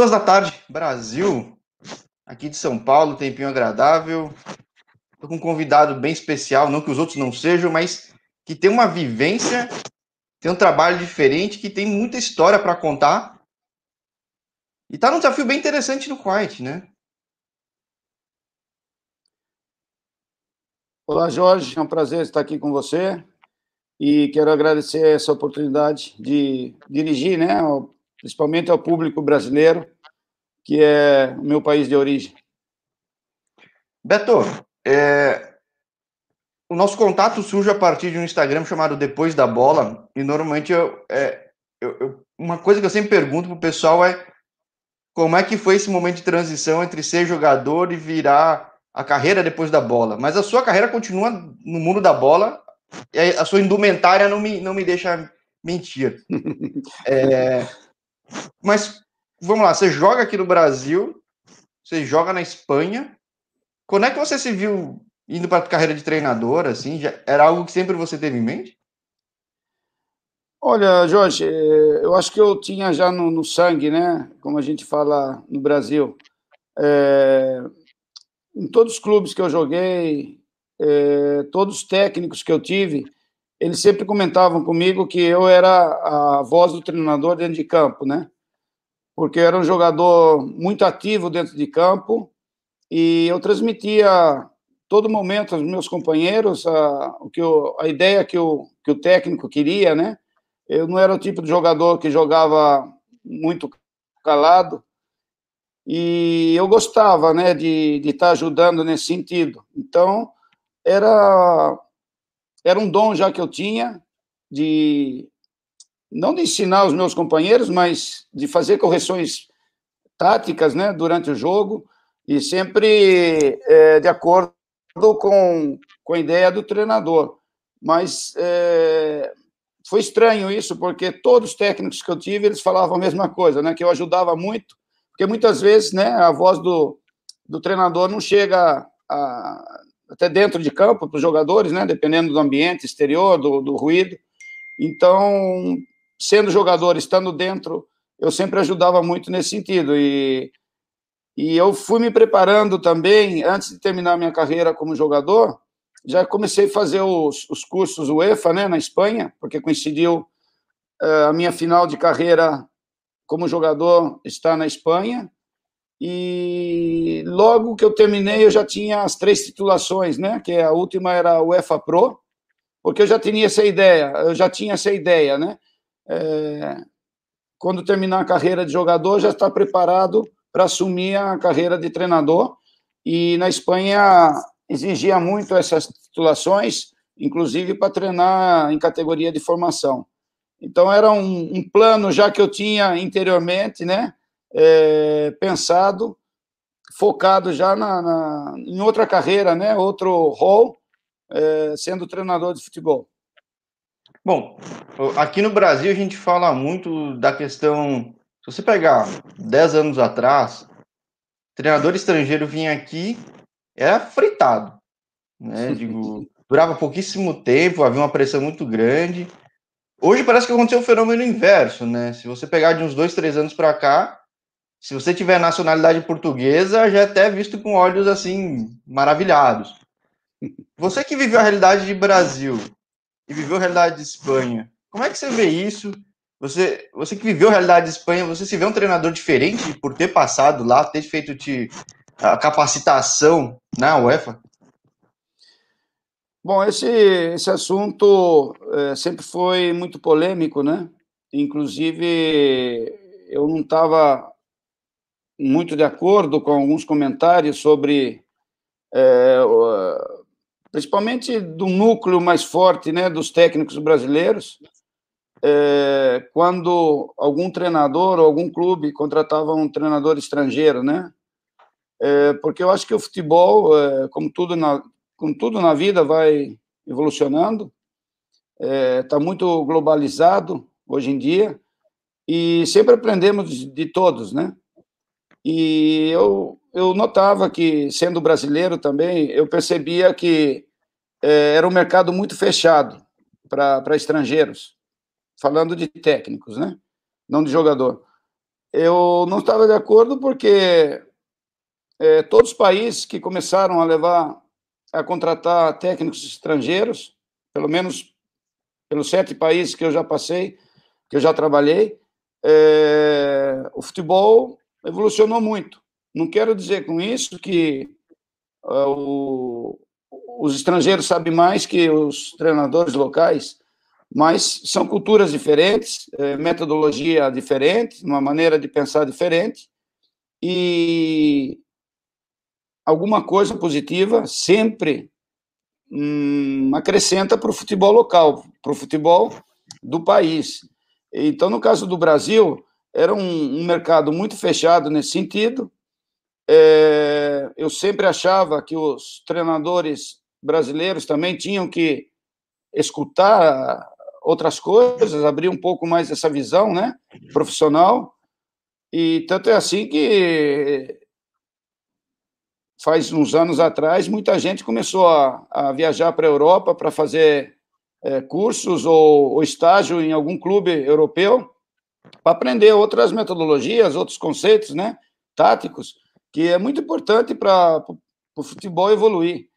Duas da tarde, Brasil, aqui de São Paulo, tempinho agradável. Estou com um convidado bem especial, não que os outros não sejam, mas que tem uma vivência, tem um trabalho diferente, que tem muita história para contar. E está num desafio bem interessante no Quiet, né? Olá, Jorge, é um prazer estar aqui com você e quero agradecer essa oportunidade de dirigir, né, principalmente ao público brasileiro, que é o meu país de origem. Beto, é, o nosso contato surge a partir de um Instagram chamado Depois da Bola, e normalmente eu, é, eu, eu, uma coisa que eu sempre pergunto pro pessoal é como é que foi esse momento de transição entre ser jogador e virar a carreira depois da bola. Mas a sua carreira continua no mundo da bola, e a sua indumentária não me, não me deixa mentir. é, mas vamos lá, você joga aqui no Brasil, você joga na Espanha. Quando é que você se viu indo para a carreira de treinador? Assim, já, era algo que sempre você teve em mente? Olha, Jorge, eh, eu acho que eu tinha já no, no sangue, né? Como a gente fala no Brasil. É, em todos os clubes que eu joguei, é, todos os técnicos que eu tive, eles sempre comentavam comigo que eu era a voz do treinador dentro de campo, né? Porque eu era um jogador muito ativo dentro de campo e eu transmitia todo momento aos meus companheiros a, o que eu, a ideia que o, que o técnico queria, né? Eu não era o tipo de jogador que jogava muito calado e eu gostava, né, de, de estar ajudando nesse sentido. Então, era era um dom já que eu tinha de não de ensinar os meus companheiros, mas de fazer correções táticas, né, durante o jogo e sempre é, de acordo com, com a ideia do treinador. Mas é, foi estranho isso, porque todos os técnicos que eu tive, eles falavam a mesma coisa, né, que eu ajudava muito, porque muitas vezes, né, a voz do, do treinador não chega a, até dentro de campo para os jogadores, né? Dependendo do ambiente exterior, do, do ruído. Então, sendo jogador, estando dentro, eu sempre ajudava muito nesse sentido. E, e eu fui me preparando também, antes de terminar minha carreira como jogador, já comecei a fazer os, os cursos UEFA, né, na Espanha, porque coincidiu uh, a minha final de carreira como jogador está na Espanha, e logo que eu terminei, eu já tinha as três titulações, né? Que a última era a UEFA Pro, porque eu já tinha essa ideia, eu já tinha essa ideia, né? É, quando terminar a carreira de jogador, já está preparado para assumir a carreira de treinador. E na Espanha exigia muito essas titulações, inclusive para treinar em categoria de formação. Então era um, um plano já que eu tinha interiormente, né? É, pensado, focado já na, na, em outra carreira, né? outro rol, é, sendo treinador de futebol. Bom, aqui no Brasil a gente fala muito da questão. Se você pegar 10 anos atrás, treinador estrangeiro vinha aqui, era fritado. Né? Digo, durava pouquíssimo tempo, havia uma pressão muito grande. Hoje parece que aconteceu o um fenômeno inverso, né? Se você pegar de uns dois, três anos para cá, se você tiver nacionalidade portuguesa, já é até visto com olhos assim maravilhados. Você que viveu a realidade de Brasil e viveu a realidade de Espanha, como é que você vê isso? Você, você que viveu a realidade de Espanha, você se vê um treinador diferente por ter passado lá, ter feito te, a capacitação na UEFA? Bom, esse, esse assunto é, sempre foi muito polêmico, né? Inclusive, eu não estava muito de acordo com alguns comentários sobre, é, principalmente do núcleo mais forte né, dos técnicos brasileiros, é, quando algum treinador ou algum clube contratava um treinador estrangeiro, né? É, porque eu acho que o futebol, é, como tudo na, como tudo na vida, vai evolucionando, está é, muito globalizado hoje em dia e sempre aprendemos de, de todos, né? E eu, eu notava que, sendo brasileiro também, eu percebia que é, era um mercado muito fechado para estrangeiros, falando de técnicos, né? não de jogador. Eu não estava de acordo porque é, todos os países que começaram a levar a contratar técnicos estrangeiros, pelo menos pelos sete países que eu já passei, que eu já trabalhei, é, o futebol evolucionou muito. Não quero dizer com isso que uh, o, os estrangeiros sabem mais que os treinadores locais, mas são culturas diferentes, é, metodologia diferente, uma maneira de pensar diferente, e alguma coisa positiva sempre hum, acrescenta para o futebol local, para o futebol do país. Então, no caso do Brasil, era um, um mercado muito fechado nesse sentido. É, eu sempre achava que os treinadores brasileiros também tinham que escutar outras coisas, abrir um pouco mais essa visão, né, profissional. E tanto é assim que faz uns anos atrás muita gente começou a, a viajar para a Europa para fazer é, cursos ou, ou estágio em algum clube europeu para aprender outras metodologias, outros conceitos, né, táticos, que é muito importante para o futebol evoluir.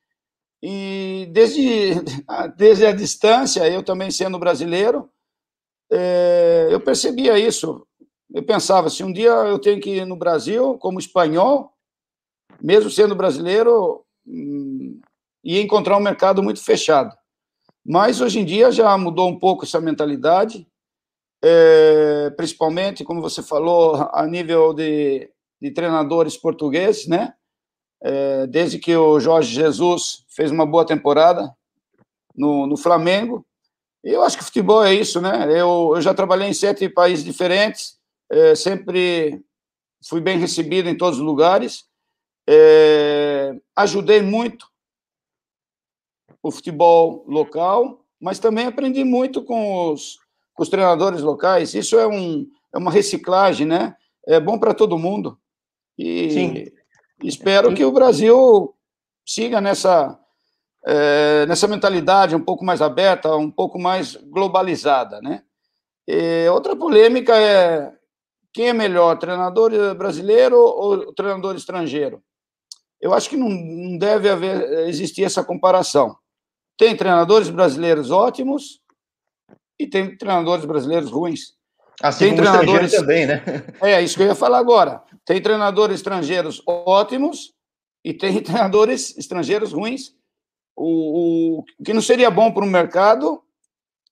E desde, desde a distância, eu também sendo brasileiro, é, eu percebia isso. Eu pensava, se um dia eu tenho que ir no Brasil como espanhol, mesmo sendo brasileiro, hum, ia encontrar um mercado muito fechado. Mas hoje em dia já mudou um pouco essa mentalidade, é, principalmente, como você falou, a nível de, de treinadores portugueses, né? É, desde que o Jorge Jesus fez uma boa temporada no, no Flamengo. Eu acho que futebol é isso, né? Eu, eu já trabalhei em sete países diferentes, é, sempre fui bem recebido em todos os lugares, é, ajudei muito o futebol local, mas também aprendi muito com os, com os treinadores locais. Isso é, um, é uma reciclagem, né? É bom para todo mundo. E Sim. espero que o Brasil siga nessa, é, nessa mentalidade um pouco mais aberta, um pouco mais globalizada, né? E outra polêmica é quem é melhor, treinador brasileiro ou treinador estrangeiro? Eu acho que não, não deve haver existir essa comparação. Tem treinadores brasileiros ótimos e tem treinadores brasileiros ruins. Assim tem treinadores também, né? É, isso que eu ia falar agora. Tem treinadores estrangeiros ótimos e tem treinadores estrangeiros ruins. O, o que não seria bom para o mercado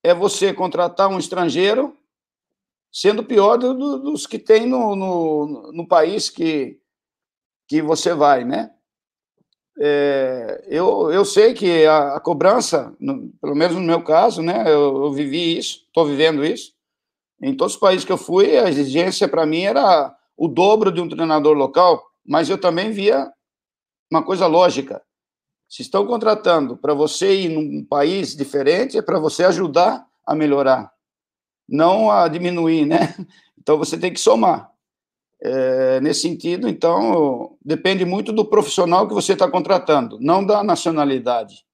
é você contratar um estrangeiro sendo pior do, do, dos que tem no, no, no, país que, que você vai, né? É, eu, eu sei que a, a cobrança, no, pelo menos no meu caso, né, eu, eu vivi isso, estou vivendo isso. Em todos os países que eu fui, a exigência para mim era o dobro de um treinador local, mas eu também via uma coisa lógica. Se estão contratando para você ir num país diferente, é para você ajudar a melhorar, não a diminuir, né? Então você tem que somar. É, nesse sentido, então, depende muito do profissional que você está contratando, não da nacionalidade.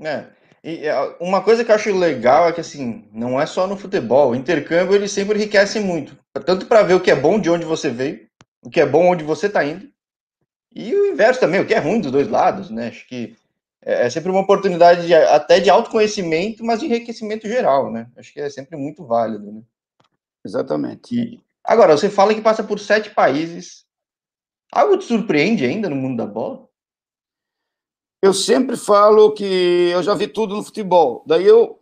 É. E uma coisa que eu acho legal é que, assim, não é só no futebol. O intercâmbio, ele sempre enriquece muito. Tanto para ver o que é bom de onde você veio, o que é bom onde você está indo, e o inverso também, o que é ruim dos dois lados, né? Acho que é, é sempre uma oportunidade de, até de autoconhecimento, mas de enriquecimento geral, né? Acho que é sempre muito válido, né? Exatamente. E, Agora, você fala que passa por sete países. Algo te surpreende ainda no mundo da bola? Eu sempre falo que eu já vi tudo no futebol. Daí eu,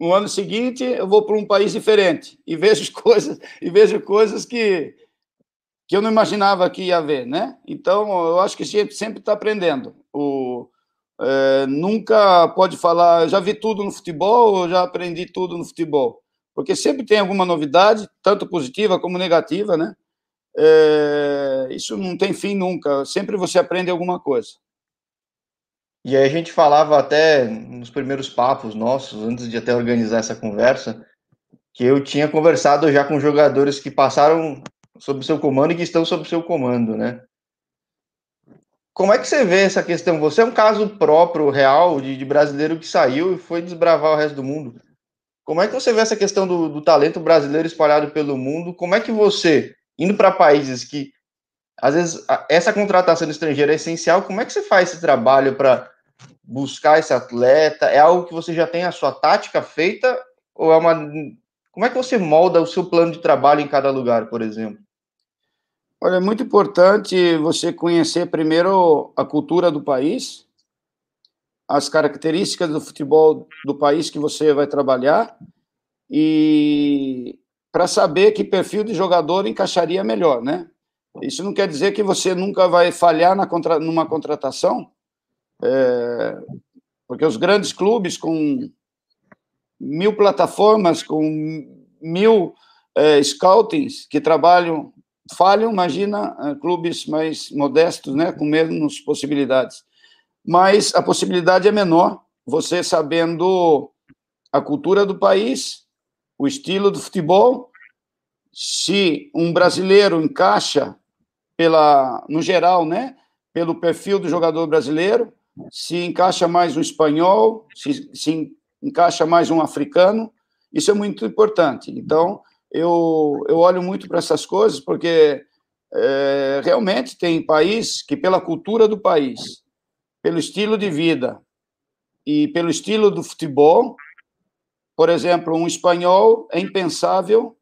no ano seguinte, eu vou para um país diferente e vejo coisas e vejo coisas que que eu não imaginava que ia ver, né? Então, eu acho que a gente sempre está aprendendo. O, é, nunca pode falar, já vi tudo no futebol, já aprendi tudo no futebol porque sempre tem alguma novidade, tanto positiva como negativa, né? É, isso não tem fim nunca, sempre você aprende alguma coisa. E aí a gente falava até nos primeiros papos nossos, antes de até organizar essa conversa, que eu tinha conversado já com jogadores que passaram sob seu comando e que estão sob seu comando, né? Como é que você vê essa questão? Você é um caso próprio, real, de, de brasileiro que saiu e foi desbravar o resto do mundo. Como é que você vê essa questão do, do, talento brasileiro espalhado pelo mundo? Como é que você, indo para países que, às vezes, essa contratação estrangeira é essencial, como é que você faz esse trabalho para buscar esse atleta? É algo que você já tem a sua tática feita ou é uma como é que você molda o seu plano de trabalho em cada lugar, por exemplo? Olha, é muito importante você conhecer primeiro a cultura do país, as características do futebol do país que você vai trabalhar e para saber que perfil de jogador encaixaria melhor, né? Isso não quer dizer que você nunca vai falhar na contra, numa contratação, é, porque os grandes clubes com mil plataformas, com mil é, scoutings que trabalham, falham, imagina é, clubes mais modestos, né, com menos possibilidades. Mas a possibilidade é menor, você sabendo a cultura do país, o estilo do futebol, se um brasileiro encaixa pela, no geral, né, pelo perfil do jogador brasileiro, se encaixa mais um espanhol, se, se encaixa mais um africano, isso é muito importante. Então, eu, eu olho muito para essas coisas, porque é, realmente tem país que, pela cultura do país, pelo estilo de vida e pelo estilo do futebol, por exemplo, um espanhol é impensável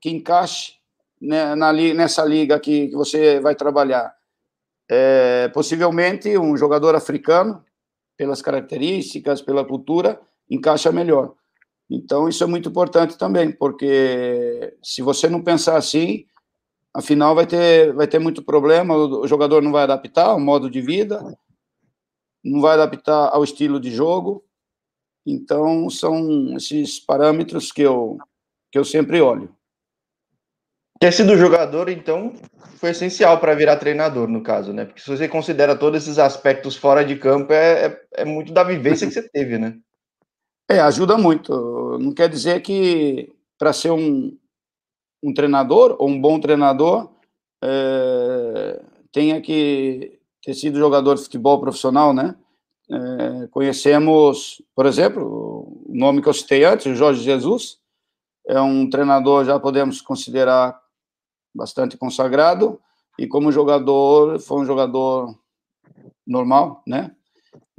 que encaixe né, nessa liga que, que você vai trabalhar. É, possivelmente um jogador africano, pelas características, pela cultura, encaixa melhor. Então, isso é muito importante também, porque se você não pensar assim, afinal vai ter, vai ter muito problema, o jogador não vai adaptar ao modo de vida, não vai adaptar ao estilo de jogo, então, são esses parâmetros que eu, que eu sempre olho. Ter sido jogador, então, foi essencial para virar treinador, no caso, né? Porque se você considera todos esses aspectos fora de campo, é, é, é muito da vivência que você teve, né? É, ajuda muito. Não quer dizer que para ser um, um treinador ou um bom treinador é, tenha que ter sido jogador de futebol profissional, né? É, conhecemos, por exemplo, o nome que eu citei antes, o Jorge Jesus, é um treinador, já podemos considerar bastante consagrado, e como jogador, foi um jogador normal, né?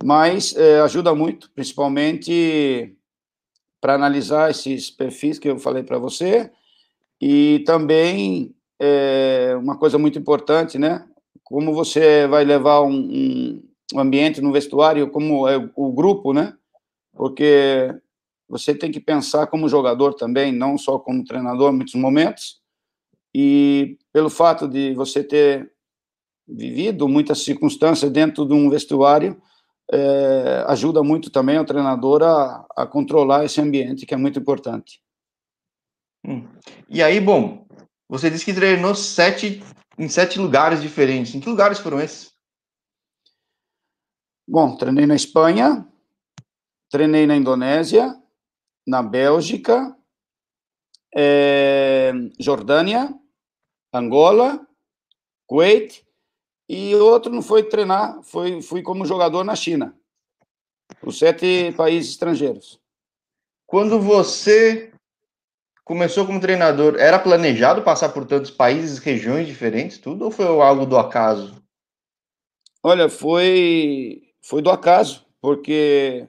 Mas é, ajuda muito, principalmente para analisar esses perfis que eu falei para você, e também é, uma coisa muito importante, né? Como você vai levar um, um ambiente no vestuário, como é o grupo, né? Porque você tem que pensar como jogador também, não só como treinador em muitos momentos. E pelo fato de você ter vivido muitas circunstâncias dentro de um vestuário, é, ajuda muito também o treinador a, a, controlar esse ambiente, que é muito importante. Hum. E aí, bom, você disse que treinou sete, em sete lugares diferentes. Em que lugares foram esses? Bom, treinei na Espanha, treinei na Indonésia, na Bélgica, é, Jordânia, Angola, Kuwait, e outro não foi treinar, foi, fui como jogador na China. Os sete países estrangeiros. Quando você começou como treinador, era planejado passar por tantos países, regiões diferentes, tudo, ou foi algo do acaso? Olha, foi foi do acaso, porque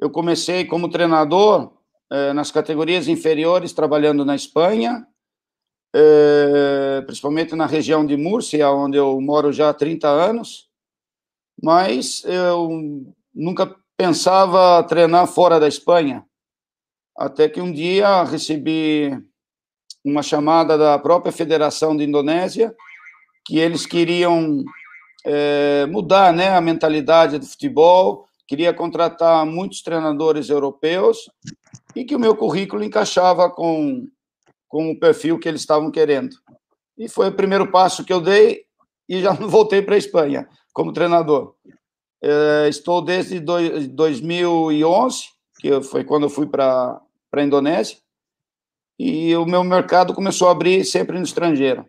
eu comecei como treinador eh, nas categorias inferiores, trabalhando na Espanha, eh, principalmente na região de Múrcia, onde eu moro já há 30 anos, mas eu nunca pensava treinar fora da Espanha. Até que um dia recebi uma chamada da própria Federação de Indonésia, que eles queriam é, mudar né, a mentalidade do futebol, queria contratar muitos treinadores europeus e que o meu currículo encaixava com, com o perfil que eles estavam querendo. E foi o primeiro passo que eu dei e já voltei para a Espanha como treinador. É, estou desde do, 2011, que foi quando eu fui para a Indonésia, e o meu mercado começou a abrir sempre no estrangeiro.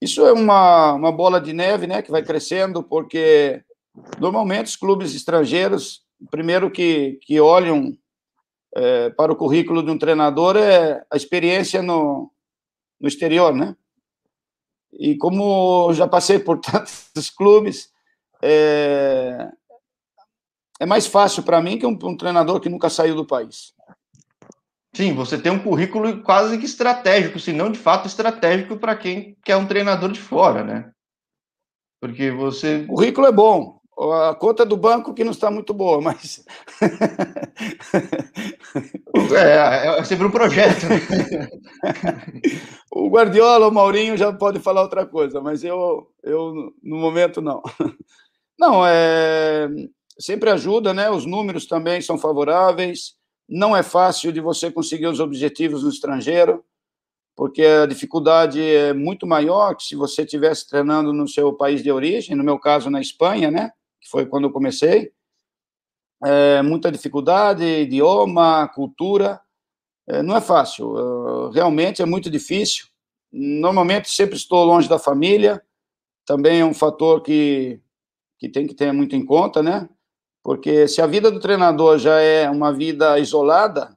Isso é uma, uma bola de neve, né, que vai crescendo, porque normalmente os clubes estrangeiros, primeiro que, que olham é, para o currículo de um treinador é a experiência no, no exterior, né? E como já passei por tantos clubes, é, é mais fácil para mim que um, um treinador que nunca saiu do país. Sim, você tem um currículo quase que estratégico, se não de fato estratégico para quem quer um treinador de fora, né? Porque você. O currículo é bom. A conta do banco que não está muito boa, mas. é, é sempre um projeto. Né? o Guardiola, o Maurinho já pode falar outra coisa, mas eu, eu no momento não. Não, é sempre ajuda, né? Os números também são favoráveis. Não é fácil de você conseguir os objetivos no estrangeiro, porque a dificuldade é muito maior que se você estivesse treinando no seu país de origem, no meu caso na Espanha, né? Que foi quando eu comecei. É, muita dificuldade, idioma, cultura. É, não é fácil, é, realmente é muito difícil. Normalmente sempre estou longe da família, também é um fator que, que tem que ter muito em conta, né? Porque se a vida do treinador já é uma vida isolada,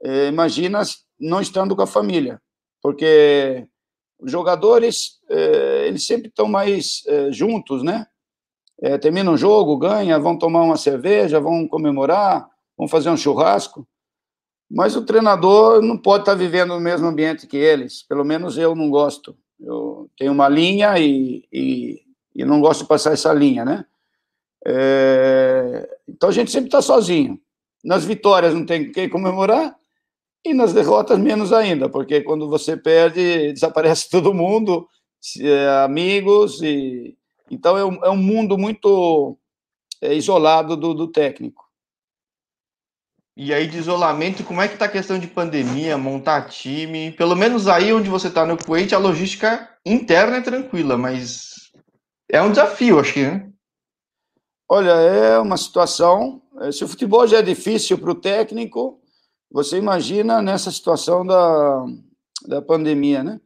é, imagina não estando com a família. Porque os jogadores, é, eles sempre estão mais é, juntos, né? É, termina um jogo, ganha, vão tomar uma cerveja, vão comemorar, vão fazer um churrasco. Mas o treinador não pode estar vivendo no mesmo ambiente que eles. Pelo menos eu não gosto. Eu tenho uma linha e, e, e não gosto de passar essa linha, né? É, então a gente sempre está sozinho. Nas vitórias não tem quem comemorar e nas derrotas menos ainda, porque quando você perde desaparece todo mundo, é, amigos e então é um, é um mundo muito é, isolado do, do, técnico. E aí de isolamento, como é que está a questão de pandemia, montar time? Pelo menos aí onde você está no Kuwait, a logística interna é tranquila, mas é um desafio, acho que, né? Olha, é uma situação. Eh, se o futebol já é difícil para o técnico, você imagina nessa situação da, da pandemia, né?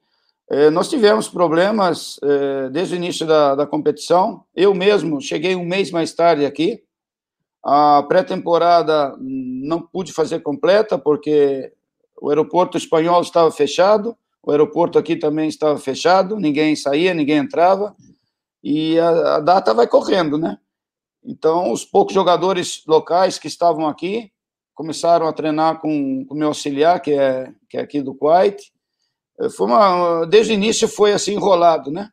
É, nós tivemos problemas é, desde o início da, da competição. Eu mesmo cheguei um mês mais tarde aqui. A pré-temporada não pude fazer completa porque o aeroporto espanhol estava fechado, o aeroporto aqui também estava fechado, ninguém saía, ninguém entrava, e a, a data vai correndo, né? Então, os poucos jogadores locais que estavam aqui começaram a treinar com o meu auxiliar, que é, que é aqui do Kuwait. Eh, foi uma, desde o início foi assim enrolado, né?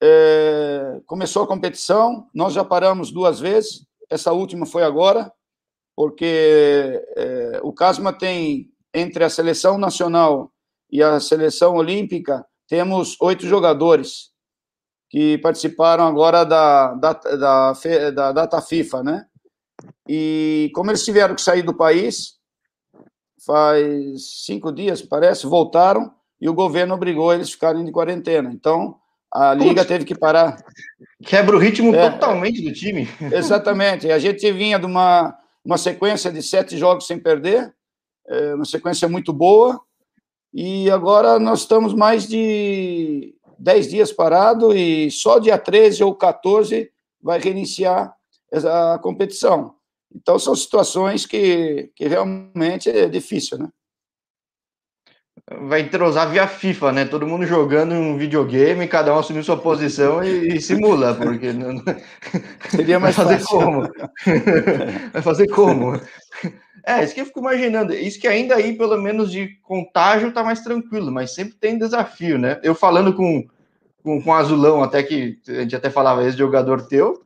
É, começou a competição, nós já paramos duas vezes, essa última foi agora, porque é, o Casma tem, entre a seleção nacional e a seleção olímpica, temos oito jogadores que participaram agora da, da, da, da data FIFA, né? E como eles tiveram que sair do país, faz cinco dias, parece, voltaram e o governo obrigou eles a ficarem de quarentena. Então, a liga teve que parar. Quebra o ritmo é, totalmente do time. Exatamente. A gente vinha de uma, uma sequência de sete jogos sem perder, é, uma sequência muito boa, e agora nós estamos mais de 10 dias parado e só dia 13 ou 14 vai reiniciar a competição. Então, são situações que, que realmente é difícil, né? Vai entrosar via FIFA, né? Todo mundo jogando um videogame, cada um assumindo sua posição e, e simula, porque não... seria mais vai fazer fácil. como? vai fazer como? É, isso que eu fico imaginando. Isso que ainda aí, pelo menos de contágio, tá mais tranquilo, mas sempre tem desafio, né? Eu falando com, com, com Azulão, até que a gente até falava, esse jogador teu,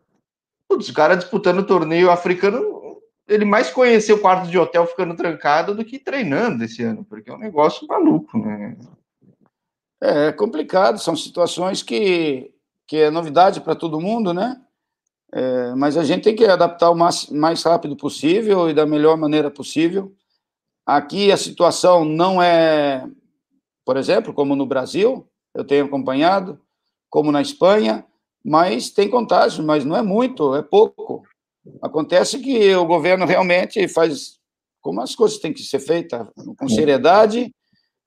putz, o cara disputando o torneio africano, ele mais conheceu o quarto de hotel ficando trancado do que treinando esse ano, porque é um negócio maluco, né? É, complicado, são situações que, que é novidade para todo mundo, né? É, mas a gente tem que adaptar o mais, mais rápido possível e da melhor maneira possível. Aqui a situação não é, por exemplo, como no Brasil, eu tenho acompanhado, como na Espanha, mas tem contágio, mas não é muito, é pouco. Acontece que o governo realmente faz como as coisas têm que ser feitas, com seriedade,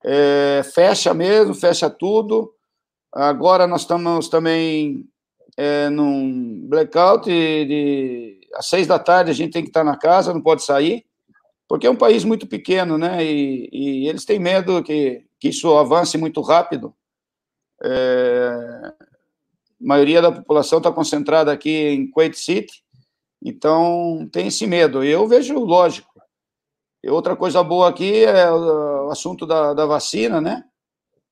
é, fecha mesmo, fecha tudo. Agora nós estamos também é, num blackout de, de, às seis da tarde a gente tem que estar na casa, não pode sair, porque é um país muito pequeno, né? E, e eles têm medo que, que isso avance muito rápido. É, a maioria da população está concentrada aqui em Kuwait City, então tem esse medo. Eu vejo lógico. E outra coisa boa aqui é o assunto da, da vacina, né?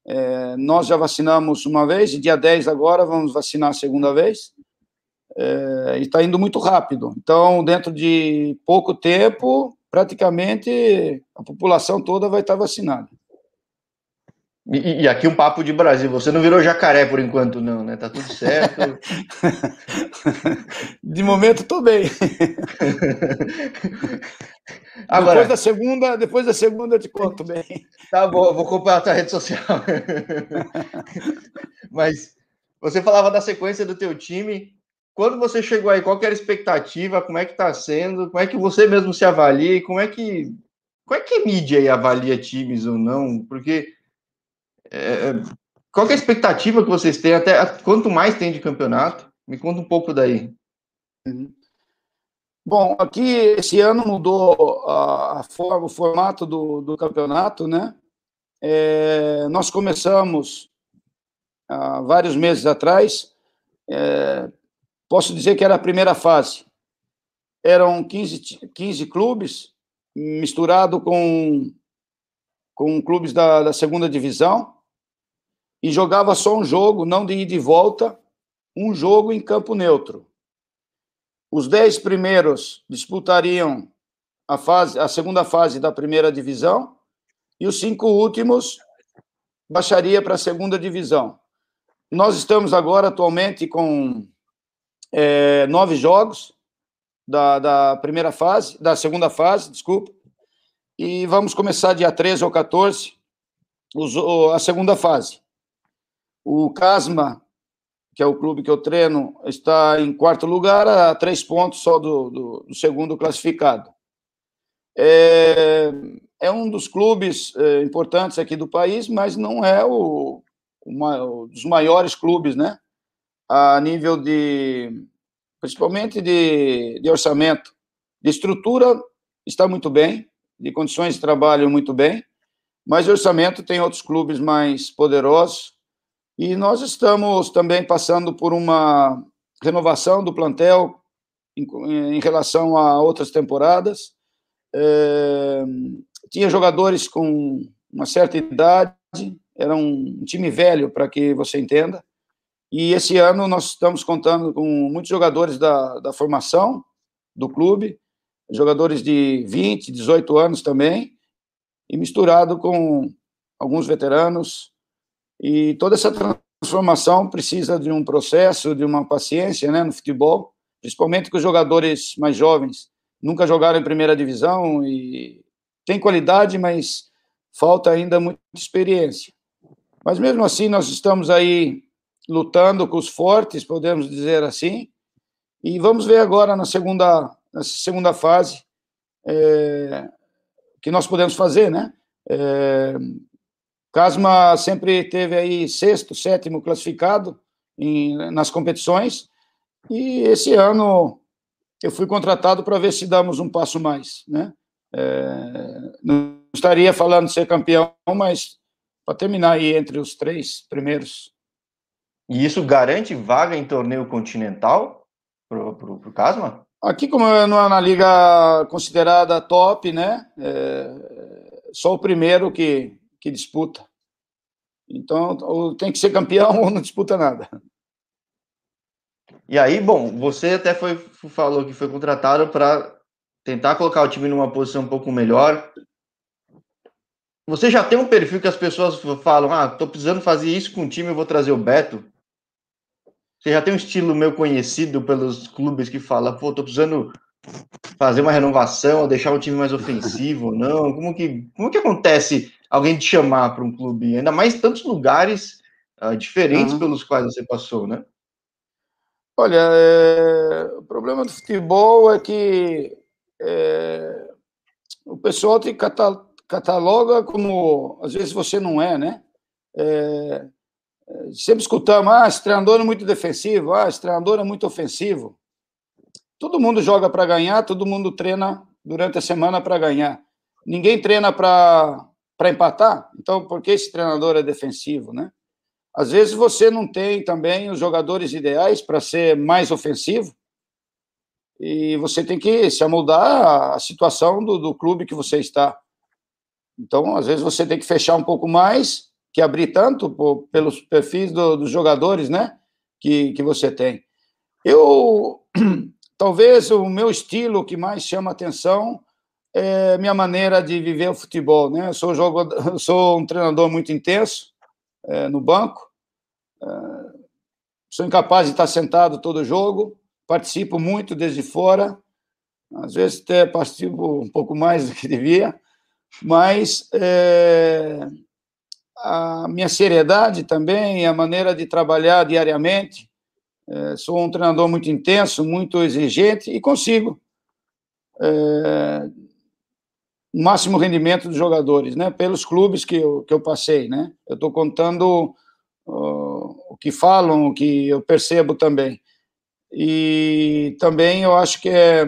É, nós já vacinamos uma vez, e dia 10 agora vamos vacinar a segunda vez. É, e está indo muito rápido. Então, dentro de pouco tempo, praticamente a população toda vai estar vacinada. E, e, aqui um papo de Brasil. Você não virou jacaré por enquanto, não, né? Tá tudo certo. de momento, estou bem. Agora, depois da segunda, depois da segunda eu te conto bem. Tá bom, vou comprar a tua rede social. Mas você falava da sequência do teu time. Quando você chegou aí, qual era a expectativa? Como é que está sendo? Como é que você mesmo se avalia? Como é que como é que a mídia aí avalia times ou não? Porque é, é, qual é a expectativa que vocês têm? Até quanto mais tem de campeonato? Me conta um pouco daí. Uhum. Bom, aqui esse ano mudou a, a forma, o formato do, do campeonato, né? É, nós começamos há vários meses atrás. É, posso dizer que era a primeira fase. Eram 15, 15 clubes, misturado com, com clubes da, da segunda divisão e jogava só um jogo, não de ida e volta, um jogo em campo neutro. Os dez primeiros disputariam a, fase, a segunda fase da primeira divisão e os cinco últimos baixaria para a segunda divisão. Nós estamos agora atualmente com é, nove jogos da, da primeira fase, da segunda fase, desculpa, e vamos começar dia 13 ou 14 os, a segunda fase. O Casma, que é o clube que eu treino, está em quarto lugar, a três pontos só do, do, do segundo classificado. É, é, um dos clubes é, importantes aqui do país, mas não é o, o, dos maiores clubes, né? A nível de, principalmente de, de orçamento, de estrutura está muito bem, de condições de trabalho muito bem, mas orçamento tem outros clubes mais poderosos e nós estamos também passando por uma renovação do plantel em, em relação a outras temporadas. É, tinha jogadores com uma certa idade, era um time velho, para que você entenda. E esse ano nós estamos contando com muitos jogadores da, da formação do clube, jogadores de 20, 18 anos também, e misturado com alguns veteranos e toda essa transformação precisa de um processo, de uma paciência né, no futebol, principalmente com os jogadores mais jovens. Nunca jogaram em primeira divisão e tem qualidade, mas falta ainda muita experiência. Mas mesmo assim, nós estamos aí lutando com os fortes, podemos dizer assim, e vamos ver agora na segunda, na segunda fase é, que nós podemos fazer, né? É, Casma sempre teve aí sexto, sétimo classificado em, nas competições, e esse ano eu fui contratado para ver se damos um passo mais, né? É, não estaria falando de ser campeão, mas para terminar aí entre os três primeiros. E isso garante vaga em torneio continental para o Casma? Aqui, como é na liga considerada top, né? É, só o primeiro que, que disputa. Então, ou tem que ser campeão ou não disputa nada. E aí, bom, você até foi falou que foi contratado para tentar colocar o time numa posição um pouco melhor. Você já tem um perfil que as pessoas falam: ah, tô precisando fazer isso com o time, eu vou trazer o Beto. Você já tem um estilo meu conhecido pelos clubes que fala, pô, tô precisando fazer uma renovação, deixar o time mais ofensivo, não? Como que, como que acontece alguém te chamar para um clube? Ainda mais tantos lugares uh, diferentes uhum. pelos quais você passou, né? Olha, é... o problema do futebol é que é... o pessoal te cataloga como, às vezes você não é, né? É... Sempre escutamos, ah, esse treinador é muito defensivo, ah, esse treinador é muito ofensivo. Todo mundo joga para ganhar, todo mundo treina durante a semana para ganhar. Ninguém treina para empatar. Então, por que esse treinador é defensivo, né? Às vezes você não tem também os jogadores ideais para ser mais ofensivo, e você tem que se amoldar à situação do, do clube que você está. Então, às vezes, você tem que fechar um pouco mais, que abrir tanto por, pelos perfis do, dos jogadores, né, que, que você tem. Eu, talvez o meu estilo que mais chama atenção é minha maneira de viver o futebol, né? Eu sou, jogador, sou um treinador muito intenso é, no banco, é, sou incapaz de estar sentado todo jogo, participo muito desde fora, às vezes até participo um pouco mais do que devia, mas é, a minha seriedade também, a maneira de trabalhar diariamente, é, sou um treinador muito intenso, muito exigente e consigo é, máximo rendimento dos jogadores, né? Pelos clubes que eu, que eu passei, né? Eu estou contando uh, o que falam, o que eu percebo também. E também eu acho que é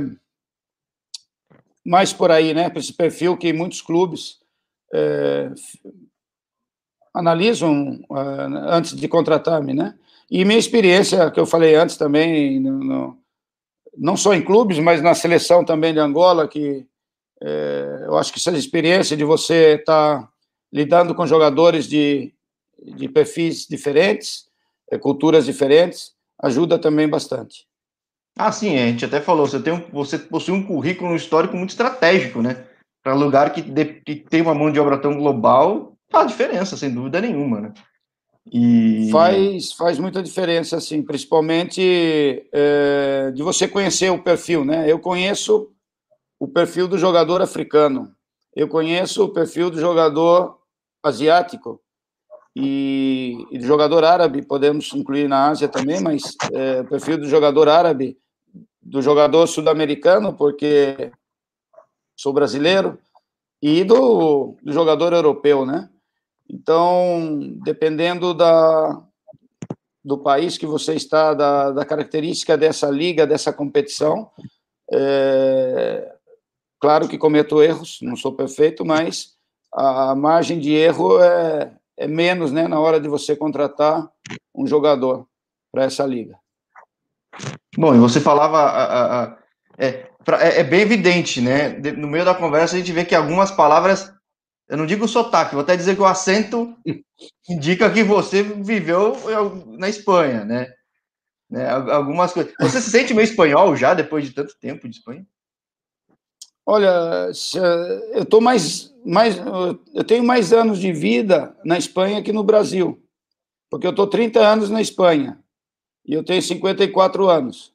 mais por aí, né? Esse perfil que muitos clubes é, analisam uh, antes de contratar-me, né? E minha experiência, que eu falei antes também, no, no, não só em clubes, mas na seleção também de Angola, que é, eu acho que essa experiência de você estar tá lidando com jogadores de, de perfis diferentes, é, culturas diferentes, ajuda também bastante. Ah, sim, a gente até falou, você, tem um, você possui um currículo histórico muito estratégico, né? Para lugar que, de, que tem uma mão de obra tão global, faz diferença, sem dúvida nenhuma, né? E... Faz, faz muita diferença, assim, principalmente é, de você conhecer o perfil, né? Eu conheço o perfil do jogador africano, eu conheço o perfil do jogador asiático e, e do jogador árabe, podemos incluir na Ásia também, mas é, o perfil do jogador árabe, do jogador sul-americano, porque sou brasileiro, e do, do jogador europeu, né? Então, dependendo da, do país que você está, da, da característica dessa liga, dessa competição, é, claro que cometo erros, não sou perfeito, mas a margem de erro é, é menos né, na hora de você contratar um jogador para essa liga. Bom, e você falava. A, a, a, é, pra, é, é, bem evidente, né? No meio da conversa a gente vê que algumas palavras eu não digo sotaque, vou até dizer que o acento indica que você viveu na Espanha, né? né? Algumas coisas. Você se sente meio espanhol já depois de tanto tempo de Espanha? Olha, eu tô mais, mais, eu tenho mais anos de vida na Espanha que no Brasil, porque eu tô 30 anos na Espanha e eu tenho 54 anos.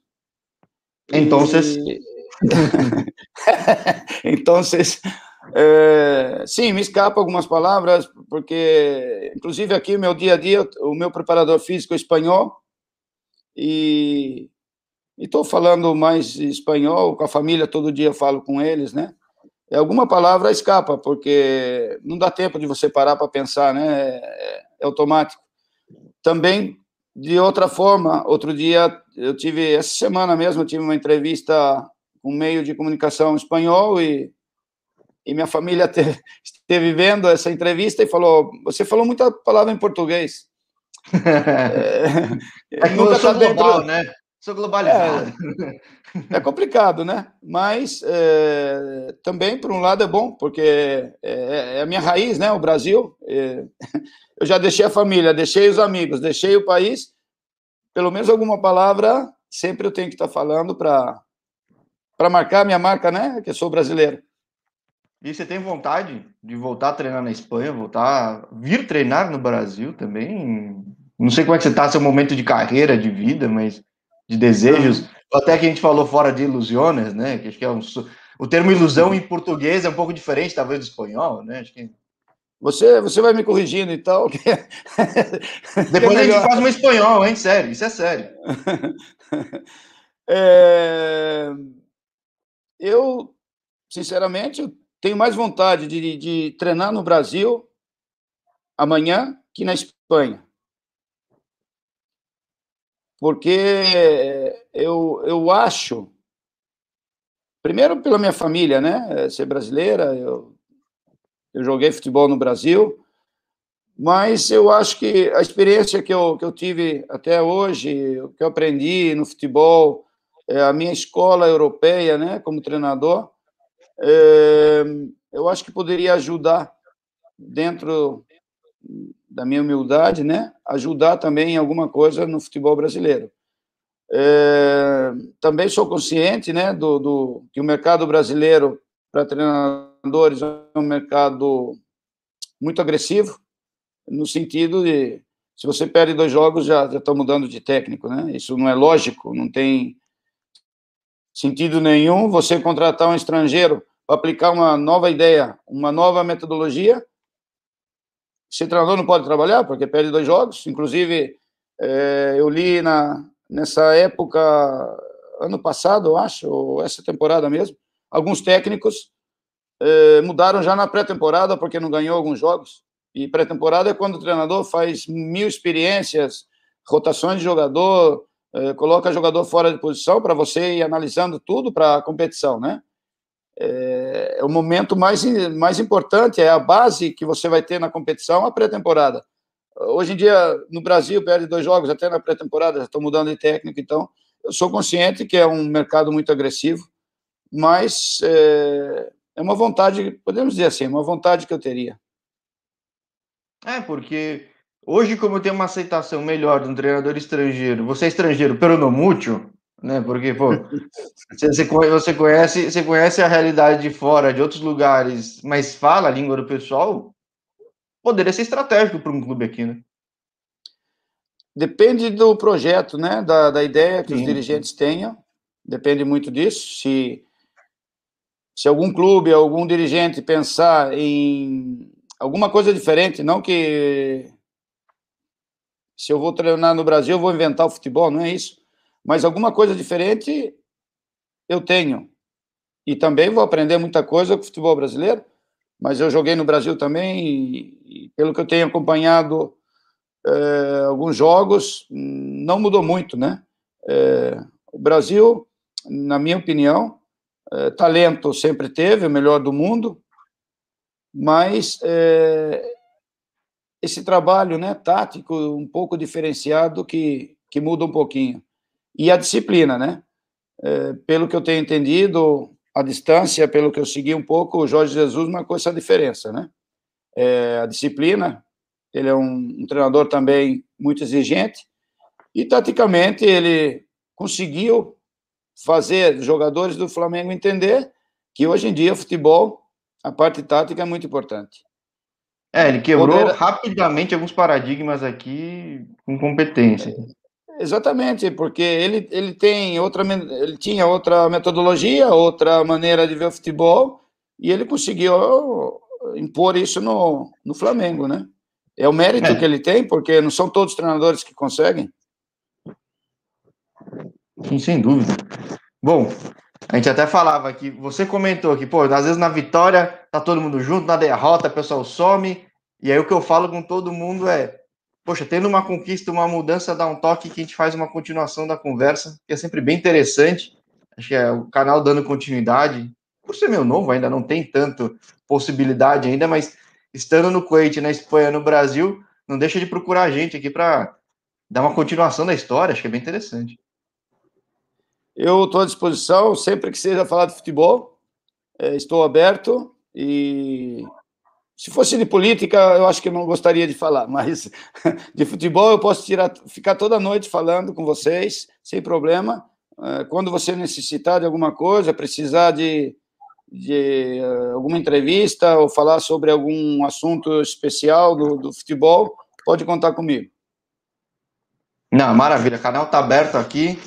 Então, e... então, é, sim, me escapa algumas palavras, porque, inclusive, aqui meu dia a dia, o meu preparador físico é espanhol, e estou falando mais espanhol, com a família, todo dia falo com eles, né? E alguma palavra escapa, porque não dá tempo de você parar para pensar, né? É, é automático. Também, de outra forma, outro dia, eu tive, essa semana mesmo, eu tive uma entrevista com um meio de comunicação espanhol e e minha família te, esteve vendo essa entrevista e falou: Você falou muita palavra em português. é, é que eu sou global, né? Sou globalizado. É, é complicado, né? Mas é, também, por um lado, é bom, porque é, é, a minha raiz, né? O Brasil. É, eu já deixei a família, deixei os amigos, deixei o país. Pelo menos alguma palavra sempre eu tenho que estar falando para marcar minha marca, né? Que eu sou brasileiro. E você tem vontade de voltar a treinar na Espanha, voltar a vir treinar no Brasil também? Não sei como é que você está, seu momento de carreira, de vida, mas de desejos. Até que a gente falou fora de ilusões, né? Que acho que é um, o termo ilusão em português é um pouco diferente, talvez, do espanhol, né? Acho que... Você, você vai me corrigindo e tal. Que... Depois é a gente faz um espanhol, hein? Sério, isso é sério. É... Eu, sinceramente, tenho mais vontade de, de treinar no Brasil amanhã que na Espanha. Porque eu, eu acho, primeiro pela minha família, né? Ser brasileira, eu, eu joguei futebol no Brasil, Mas eu acho que a experiência que eu, que eu tive até hoje, o que eu aprendi no futebol, é a minha escola europeia, né, como treinador, é, eu acho que poderia ajudar dentro da minha humildade, né, ajudar também em alguma coisa no futebol brasileiro. É, também sou consciente, né, do, do que o mercado brasileiro para treinadores é um mercado muito agressivo, no sentido de se você perde dois jogos já já está mudando de técnico, né? Isso não é lógico, não tem sentido nenhum você contratar um estrangeiro para aplicar uma nova ideia, uma nova metodologia. Esse treinador não pode trabalhar porque perde dois jogos. Inclusive, é, eu li na, nessa época, ano passado, eu acho, ou essa temporada mesmo, alguns técnicos é, mudaram já na pré-temporada porque não ganhou alguns jogos. E pré-temporada é quando o treinador faz mil experiências, rotações de jogador, é, coloca jogador fora de posição para você ir analisando tudo para a competição, né? É, é, o momento mais, mais importante, é a base que você vai ter na competição, a pré-temporada. Hoje em dia, no Brasil, perde dois jogos, até na pré-temporada, estou mudando de técnico, então eu sou consciente que é um mercado muito agressivo, mas é, é uma vontade, podemos dizer assim, uma vontade que eu teria. É, porque hoje, como tem uma aceitação melhor de um treinador estrangeiro, você é estrangeiro peronomútil, né? Porque, pô, você, você, conhece, você conhece a realidade de fora, de outros lugares, mas fala a língua do pessoal, poderia ser estratégico para um clube aqui, né? Depende do projeto, né? Da, da ideia que Sim. os dirigentes tenham. Depende muito disso. Se, se algum clube, algum dirigente pensar em alguma coisa diferente, não que se eu vou treinar no Brasil, eu vou inventar o futebol, não é isso. Mas alguma coisa diferente eu tenho. E também vou aprender muita coisa com o futebol brasileiro, mas eu joguei no Brasil também e, e pelo que eu tenho acompanhado é, alguns jogos, não mudou muito, né? É, o Brasil, na minha opinião, é, talento sempre teve, o melhor do mundo, mas esse trabalho né, tático um pouco diferenciado que, que muda um pouquinho. E a disciplina, né? É, pelo que eu tenho entendido, a distância, pelo que eu segui um pouco, o Jorge Jesus marcou essa diferença, né? É, a disciplina, ele é um, um treinador também muito exigente, e taticamente ele conseguiu fazer jogadores do Flamengo entender que hoje em dia o futebol a parte tática é muito importante. É, ele quebrou Poder... rapidamente alguns paradigmas aqui com competência. Exatamente, porque ele, ele tem outra ele tinha outra metodologia, outra maneira de ver o futebol e ele conseguiu impor isso no, no Flamengo, né? É o mérito é. que ele tem, porque não são todos os treinadores que conseguem. Sim, sem dúvida. Bom, a gente até falava que você comentou que, pô, às vezes na vitória tá todo mundo junto, na derrota o pessoal some. E aí o que eu falo com todo mundo é, poxa, tendo uma conquista, uma mudança, dá um toque que a gente faz uma continuação da conversa, que é sempre bem interessante. Acho que é o canal dando continuidade. Por ser meu novo, ainda não tem tanto possibilidade ainda, mas estando no Kuwait, na Espanha, no Brasil, não deixa de procurar a gente aqui para dar uma continuação da história. Acho que é bem interessante. Eu estou à disposição, sempre que seja falar de futebol, é, estou aberto e se fosse de política, eu acho que eu não gostaria de falar, mas de futebol eu posso tirar, ficar toda noite falando com vocês, sem problema. É, quando você necessitar de alguma coisa, precisar de, de uh, alguma entrevista ou falar sobre algum assunto especial do, do futebol, pode contar comigo. Não, maravilha, o canal está aberto aqui.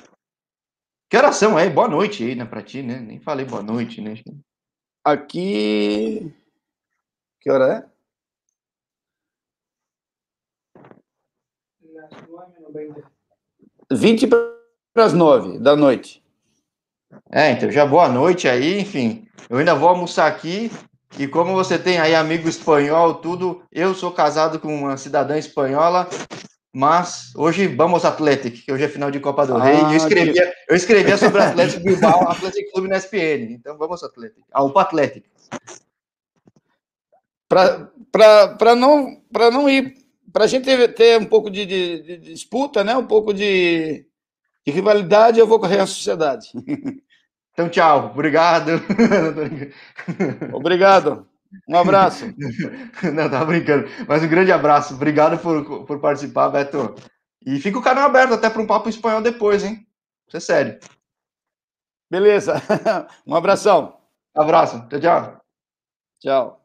Que oração aí? Boa noite aí, né, pra ti, né? Nem falei boa noite, né? Aqui. Que hora é? 20 para as 9 da noite. É, então já boa noite aí, enfim. Eu ainda vou almoçar aqui. E como você tem aí amigo espanhol, tudo, eu sou casado com uma cidadã espanhola, mas hoje vamos Atlético, que hoje é final de Copa do ah, Rei. eu escrevia, que... eu escrevia sobre Atlético Bilbao, Atlético Clube na SPN. Então vamos Atlético. Ah, o Atlético. Para não, não ir para a gente ter, ter, um pouco de, de, de, disputa, né? um pouco de, de rivalidade, eu vou correr a sociedade. Então, tchau. Obrigado. Obrigado. Um abraço. Não, tava brincando. Mas um grande abraço. Obrigado por, por participar, Beto. E fica o canal aberto até para um papo espanhol depois, hein? Isso é sério. Beleza. Um abração. Abraço. Tchau, tchau. Tchau.